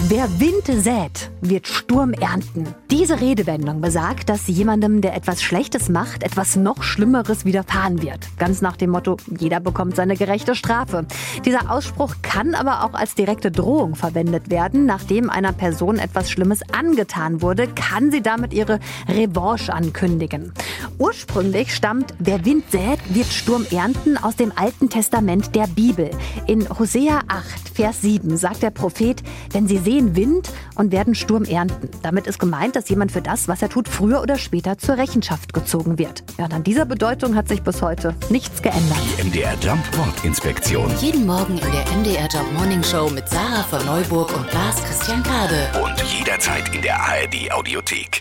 Wer Wind sät, wird Sturm ernten. Diese Redewendung besagt, dass jemandem, der etwas Schlechtes macht, etwas noch Schlimmeres widerfahren wird. Ganz nach dem Motto, jeder bekommt seine gerechte Strafe. Dieser Ausspruch kann aber auch als direkte Drohung verwendet werden. Nachdem einer Person etwas Schlimmes angetan wurde, kann sie damit ihre Revanche ankündigen. Ursprünglich stammt Wer Wind sät, wird Sturm ernten aus dem Alten Testament der Bibel. In Hosea 8, Vers 7 sagt der Prophet, wenn sie sehen Wind und werden Sturm ernten. Damit ist gemeint, dass jemand für das, was er tut, früher oder später zur Rechenschaft gezogen wird. Ja, und an dieser Bedeutung hat sich bis heute nichts geändert. Die MDR Jump Wortinspektion. Jeden Morgen in der MDR Job Morning Show mit Sarah von Neuburg und Lars Christian Kade. Und jederzeit in der ARD Audiothek.